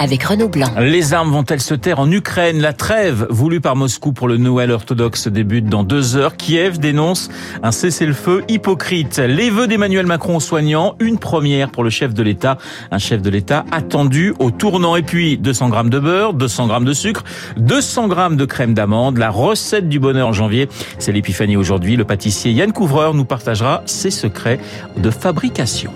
avec Renaud Blanc. Les armes vont-elles se taire en Ukraine? La trêve voulue par Moscou pour le Noël orthodoxe débute dans deux heures. Kiev dénonce un cessez-le-feu hypocrite. Les vœux d'Emmanuel Macron aux soignants, une première pour le chef de l'État. Un chef de l'État attendu au tournant. Et puis 200 grammes de beurre, 200 grammes de sucre, 200 grammes de crème d'amande. La recette du bonheur en janvier, c'est l'épiphanie aujourd'hui. Le pâtissier Yann Couvreur nous partagera ses secrets de fabrication.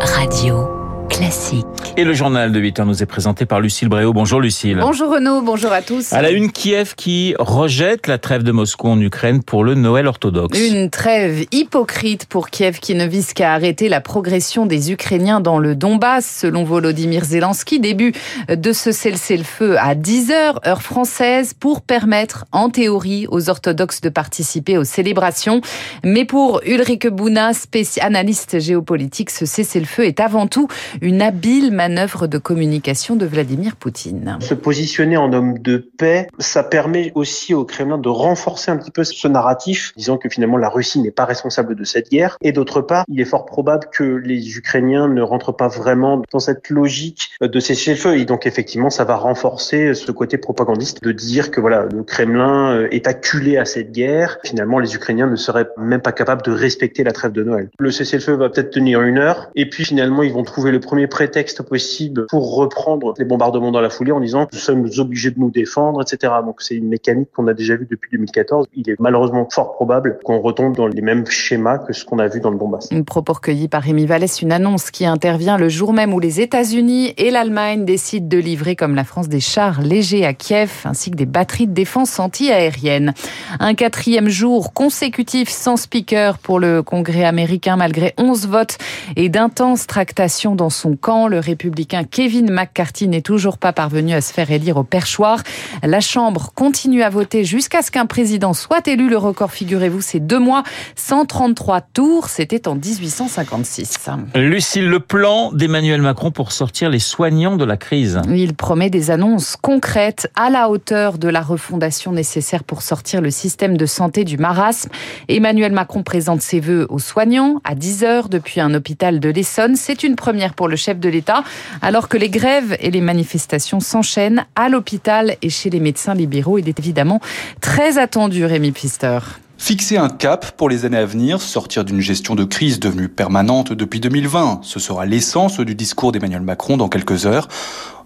Radio classique. Et le journal de 8 heures nous est présenté par Lucille Bréau. Bonjour Lucille. Bonjour Renaud, bonjour à tous. À la une, Kiev qui rejette la trêve de Moscou en Ukraine pour le Noël orthodoxe. Une trêve hypocrite pour Kiev qui ne vise qu'à arrêter la progression des Ukrainiens dans le Donbass, selon Volodymyr Zelensky. Début de ce cessez-le-feu à 10 heures, heure française, pour permettre, en théorie, aux orthodoxes de participer aux célébrations. Mais pour Ulrike Bouna, analyste géopolitique, ce cessez-le-feu est avant tout une habile manœuvre de communication de Vladimir Poutine. Se positionner en homme de paix, ça permet aussi au Kremlin de renforcer un petit peu ce narratif, disant que finalement la Russie n'est pas responsable de cette guerre. Et d'autre part, il est fort probable que les Ukrainiens ne rentrent pas vraiment dans cette logique de cesser le feu. Et donc effectivement, ça va renforcer ce côté propagandiste de dire que voilà, le Kremlin est acculé à cette guerre. Finalement, les Ukrainiens ne seraient même pas capables de respecter la trêve de Noël. Le cessez-le-feu va peut-être tenir une heure, et puis finalement, ils vont trouver le premier prétexte possible pour reprendre les bombardements dans la foulée en disant nous sommes obligés de nous défendre, etc. Donc c'est une mécanique qu'on a déjà vue depuis 2014. Il est malheureusement fort probable qu'on retombe dans les mêmes schémas que ce qu'on a vu dans le Donbass. Une propos recueilli par Rémi Vallès, une annonce qui intervient le jour même où les États-Unis et l'Allemagne décident de livrer, comme la France, des chars légers à Kiev, ainsi que des batteries de défense anti-aérienne. Un quatrième jour consécutif sans speaker pour le Congrès américain, malgré 11 votes et d'intenses tractations dans son camp. Le républicain Kevin McCarthy n'est toujours pas parvenu à se faire élire au perchoir. La Chambre continue à voter jusqu'à ce qu'un président soit élu. Le record, figurez-vous, c'est deux mois, 133 tours. C'était en 1856. Lucille, le plan d'Emmanuel Macron pour sortir les soignants de la crise. Il promet des annonces concrètes à la hauteur de la refondation nécessaire pour sortir le système de santé du marasme. Emmanuel Macron présente ses voeux aux soignants à 10 heures depuis un hôpital de l'Essonne. C'est une première pour le chef de l'État, alors que les grèves et les manifestations s'enchaînent à l'hôpital et chez les médecins libéraux. Il est évidemment très attendu, Rémi Pfister. Fixer un cap pour les années à venir, sortir d'une gestion de crise devenue permanente depuis 2020, ce sera l'essence du discours d'Emmanuel Macron dans quelques heures.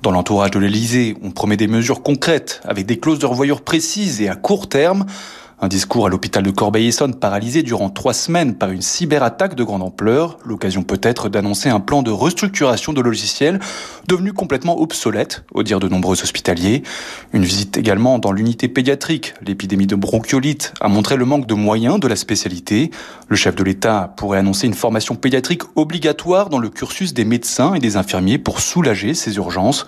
Dans l'entourage de l'Elysée, on promet des mesures concrètes, avec des clauses de revoyure précises et à court terme. Un discours à l'hôpital de Corbeil-Essonne paralysé durant trois semaines par une cyberattaque de grande ampleur, l'occasion peut-être d'annoncer un plan de restructuration de logiciels devenu complètement obsolète, au dire de nombreux hospitaliers. Une visite également dans l'unité pédiatrique. L'épidémie de bronchiolite a montré le manque de moyens de la spécialité. Le chef de l'État pourrait annoncer une formation pédiatrique obligatoire dans le cursus des médecins et des infirmiers pour soulager ces urgences.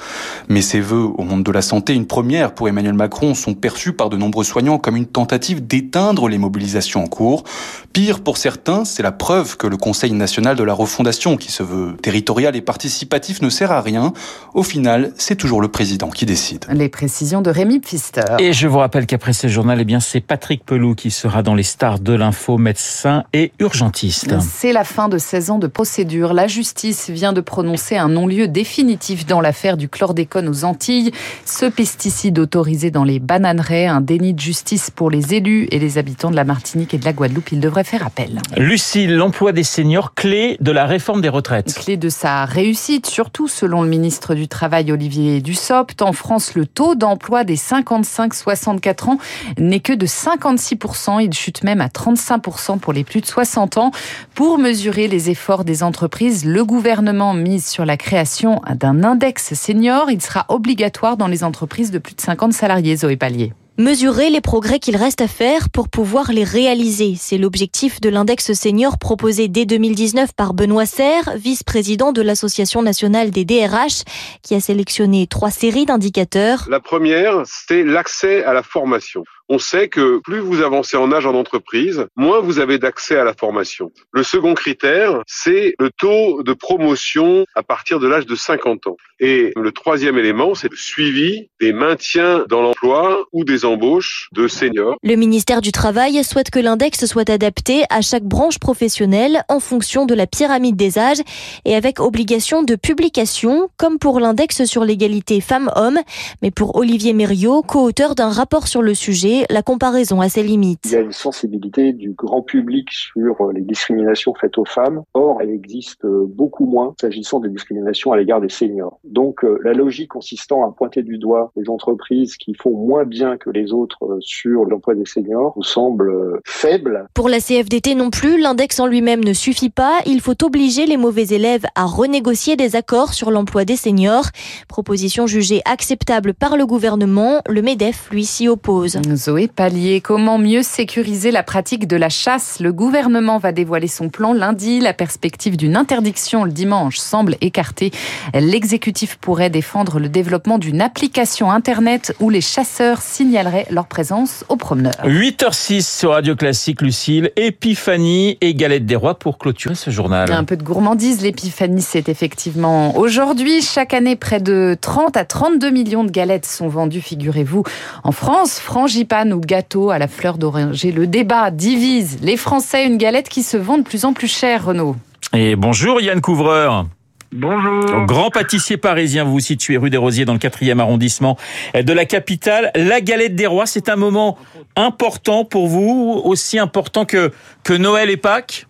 Mais ces vœux au monde de la santé, une première pour Emmanuel Macron, sont perçus par de nombreux soignants comme une tentative d'éteindre les mobilisations en cours. Pire pour certains, c'est la preuve que le Conseil national de la refondation, qui se veut territorial et participatif, ne sert à rien. Au final, c'est toujours le président qui décide. Les précisions de Rémi Pfister. Et je vous rappelle qu'après ce journal, eh bien, c'est Patrick Pelou qui sera dans les stars de l'info, médecin et urgentiste. C'est la fin de 16 ans de procédure. La justice vient de prononcer un non-lieu définitif dans l'affaire du chlordécone aux Antilles. Ce pesticide autorisé dans les bananeraies, un déni de justice pour les élus et les habitants de la Martinique et de la Guadeloupe, ils devraient faire appel. Lucille, l'emploi des seniors, clé de la réforme des retraites. Clé de sa réussite, surtout selon le ministre du Travail Olivier Dussopt. En France, le taux d'emploi des 55-64 ans n'est que de 56%. Il chute même à 35% pour les plus de 60 ans. Pour mesurer les efforts des entreprises, le gouvernement mise sur la création d'un index senior. Il sera obligatoire dans les entreprises de plus de 50 salariés, Zoé Pallier mesurer les progrès qu'il reste à faire pour pouvoir les réaliser. C'est l'objectif de l'index senior proposé dès 2019 par Benoît Serre, vice-président de l'Association nationale des DRH, qui a sélectionné trois séries d'indicateurs. La première, c'est l'accès à la formation. On sait que plus vous avancez en âge en entreprise, moins vous avez d'accès à la formation. Le second critère, c'est le taux de promotion à partir de l'âge de 50 ans. Et le troisième élément, c'est le suivi des maintiens dans l'emploi ou des embauches de seniors. Le ministère du Travail souhaite que l'index soit adapté à chaque branche professionnelle en fonction de la pyramide des âges et avec obligation de publication, comme pour l'index sur l'égalité femmes-hommes. Mais pour Olivier Mériot, co-auteur d'un rapport sur le sujet, la comparaison a ses limites. Il y a une sensibilité du grand public sur les discriminations faites aux femmes. Or, elle existe beaucoup moins s'agissant des discriminations à l'égard des seniors. Donc, euh, la logique consistant à pointer du doigt les entreprises qui font moins bien que les autres euh, sur l'emploi des seniors nous semble euh, faible. Pour la CFDT non plus, l'index en lui-même ne suffit pas. Il faut obliger les mauvais élèves à renégocier des accords sur l'emploi des seniors. Proposition jugée acceptable par le gouvernement. Le MEDEF, lui, s'y oppose. Zoé Pallier, comment mieux sécuriser la pratique de la chasse? Le gouvernement va dévoiler son plan lundi. La perspective d'une interdiction le dimanche semble écartée. L'exécutif pourrait défendre le développement d'une application Internet où les chasseurs signaleraient leur présence aux promeneurs. 8h06 sur Radio Classique, Lucille, Épiphanie et Galette des Rois pour clôturer ce journal. Un peu de gourmandise, l'épiphanie, c'est effectivement aujourd'hui. Chaque année, près de 30 à 32 millions de galettes sont vendues, figurez-vous. En France, frangipane ou gâteau à la fleur d'oranger. Le débat divise les Français, une galette qui se vend de plus en plus cher, Renaud. Et bonjour Yann Couvreur. Bonjour. Grand pâtissier parisien, vous vous situez rue des Rosiers dans le 4e arrondissement de la capitale. La galette des rois, c'est un moment important pour vous, aussi important que, que Noël et Pâques?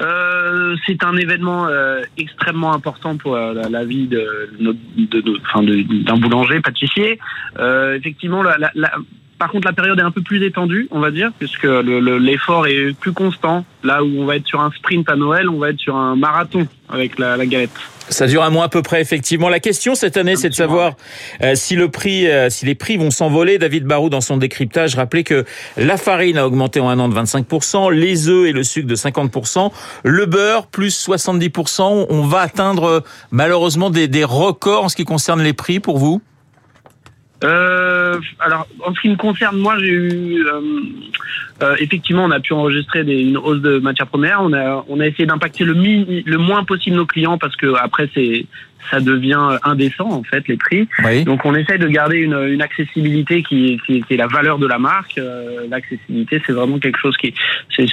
Euh, c'est un événement euh, extrêmement important pour euh, la, vie de, de, de, enfin d'un boulanger, pâtissier. Euh, effectivement, la, la, par contre, la période est un peu plus étendue, on va dire, puisque l'effort le, est plus constant. Là où on va être sur un sprint à Noël, on va être sur un marathon avec la, la galette. Ça dure un mois à peu près, effectivement. La question cette année, c'est de savoir euh, si le prix, euh, si les prix vont s'envoler. David Barou, dans son décryptage, rappelait que la farine a augmenté en un an de 25%, les œufs et le sucre de 50%, le beurre plus 70%. On va atteindre malheureusement des, des records en ce qui concerne les prix pour vous? Euh, alors, en ce qui me concerne, moi, j'ai eu euh, euh, effectivement, on a pu enregistrer des, une hausse de matières premières. On a, on a essayé d'impacter le, le moins possible nos clients parce que après, c'est ça devient indécent en fait les prix. Oui. Donc on essaye de garder une, une accessibilité qui, qui, qui, est la valeur de la marque. Euh, L'accessibilité, c'est vraiment quelque chose qui c'est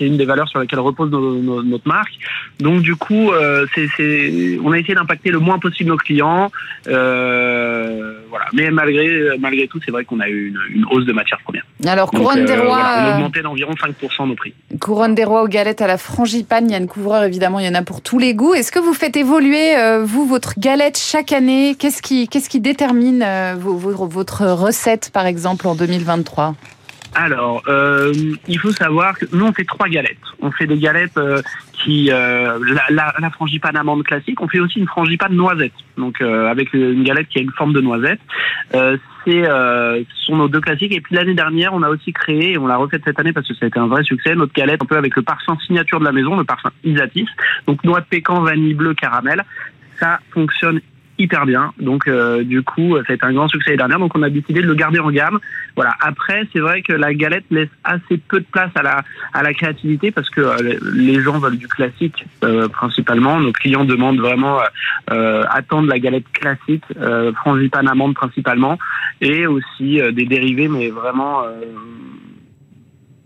une des valeurs sur lesquelles repose nos, nos, notre marque. Donc du coup, euh, c'est on a essayé d'impacter le moins possible nos clients. Euh, voilà. Mais malgré malgré tout, c'est vrai qu'on a eu une, une, hausse de matières premières. Alors couronne Donc, des rois, voilà, on a augmenté d'environ 5% nos prix. Couronne des rois aux galettes à la frangipane, il y a une couvreur évidemment, il y en a pour tous les goûts. Est-ce que vous faites évoluer vous, votre galette chaque année, qu'est-ce qui, qu'est-ce qui détermine euh, votre recette, par exemple, en 2023 alors, euh, il faut savoir que nous on fait trois galettes. On fait des galettes euh, qui euh, la, la, la, frangipane amande classique. On fait aussi une frangipane noisette, donc euh, avec une galette qui a une forme de noisette. Euh, ce sont nos deux classiques. Et puis l'année dernière, on a aussi créé, on l'a refait cette année parce que ça a été un vrai succès, notre galette un peu avec le parfum signature de la maison, le parfum Isatis. Donc noix de pécan, vanille bleue, caramel. Ça fonctionne hyper bien. Donc euh, du coup, a été un grand succès dernière. Donc on a décidé de le garder en gamme. Voilà. Après, c'est vrai que la galette laisse assez peu de place à la à la créativité parce que euh, les gens veulent du classique euh, principalement. Nos clients demandent vraiment attendent la galette classique, frangipane amande principalement, et aussi des dérivés, mais vraiment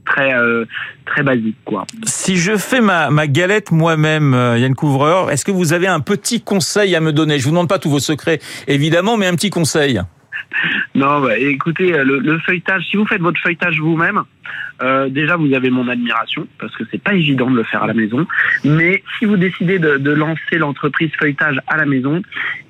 très euh, très basique quoi. Si je fais ma, ma galette moi-même, Yann Couvreur, est-ce que vous avez un petit conseil à me donner? Je vous demande pas tous vos secrets évidemment, mais un petit conseil. Non, bah, écoutez, le, le, feuilletage, si vous faites votre feuilletage vous-même, euh, déjà vous avez mon admiration parce que c'est pas évident de le faire à la maison. Mais si vous décidez de, de lancer l'entreprise feuilletage à la maison,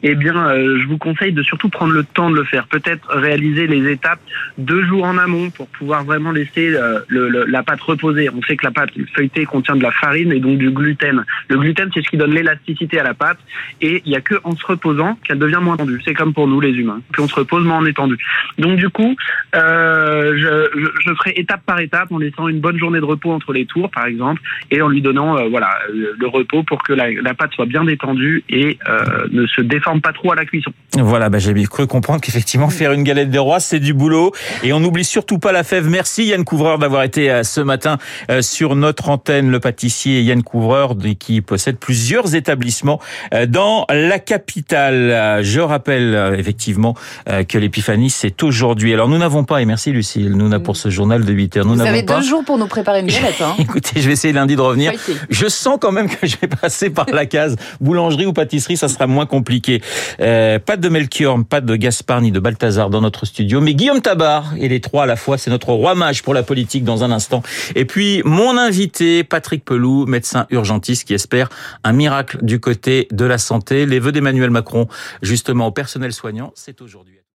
eh bien, euh, je vous conseille de surtout prendre le temps de le faire. Peut-être réaliser les étapes deux jours en amont pour pouvoir vraiment laisser euh, le, le, la pâte reposer. On sait que la pâte feuilletée contient de la farine et donc du gluten. Le gluten, c'est ce qui donne l'élasticité à la pâte et il y a que en se reposant qu'elle devient moins tendue. C'est comme pour nous les humains. Puis on se repose, mais on est tendu. Donc du coup, je, je, je ferai étape par étape en laissant une bonne journée de repos entre les tours, par exemple, et en lui donnant euh, voilà le, repos pour que la, pâte soit bien détendue et euh, ne se déforme pas trop à la cuisson. Voilà, bah, j'ai cru comprendre qu'effectivement faire une galette des rois c'est du boulot et on n'oublie surtout pas la fève. Merci Yann Couvreur d'avoir été euh, ce matin sur notre antenne, le pâtissier Yann Couvreur qui possède plusieurs établissements dans la capitale. Je rappelle effectivement que l'épiphanie c'est aujourd'hui. Alors nous n'avons pas, et merci Lucille, nous n'avons pour ce journal de 8 heures, nous Vous avez deux jours pour nous préparer une galette. Hein. Écoutez, je vais essayer lundi de revenir. Je sens quand même que je vais passer par la case boulangerie ou pâtisserie, ça sera moins compliqué. Euh, pas de Melchior, pas de Gaspard ni de Balthazar dans notre studio, mais Guillaume Tabar et les trois à la fois, c'est notre roi mage pour la politique dans un instant. Et puis mon invité, Patrick Pelou, médecin urgentiste qui espère un miracle du côté de la santé. Les vœux d'Emmanuel Macron, justement au personnel soignant, c'est aujourd'hui.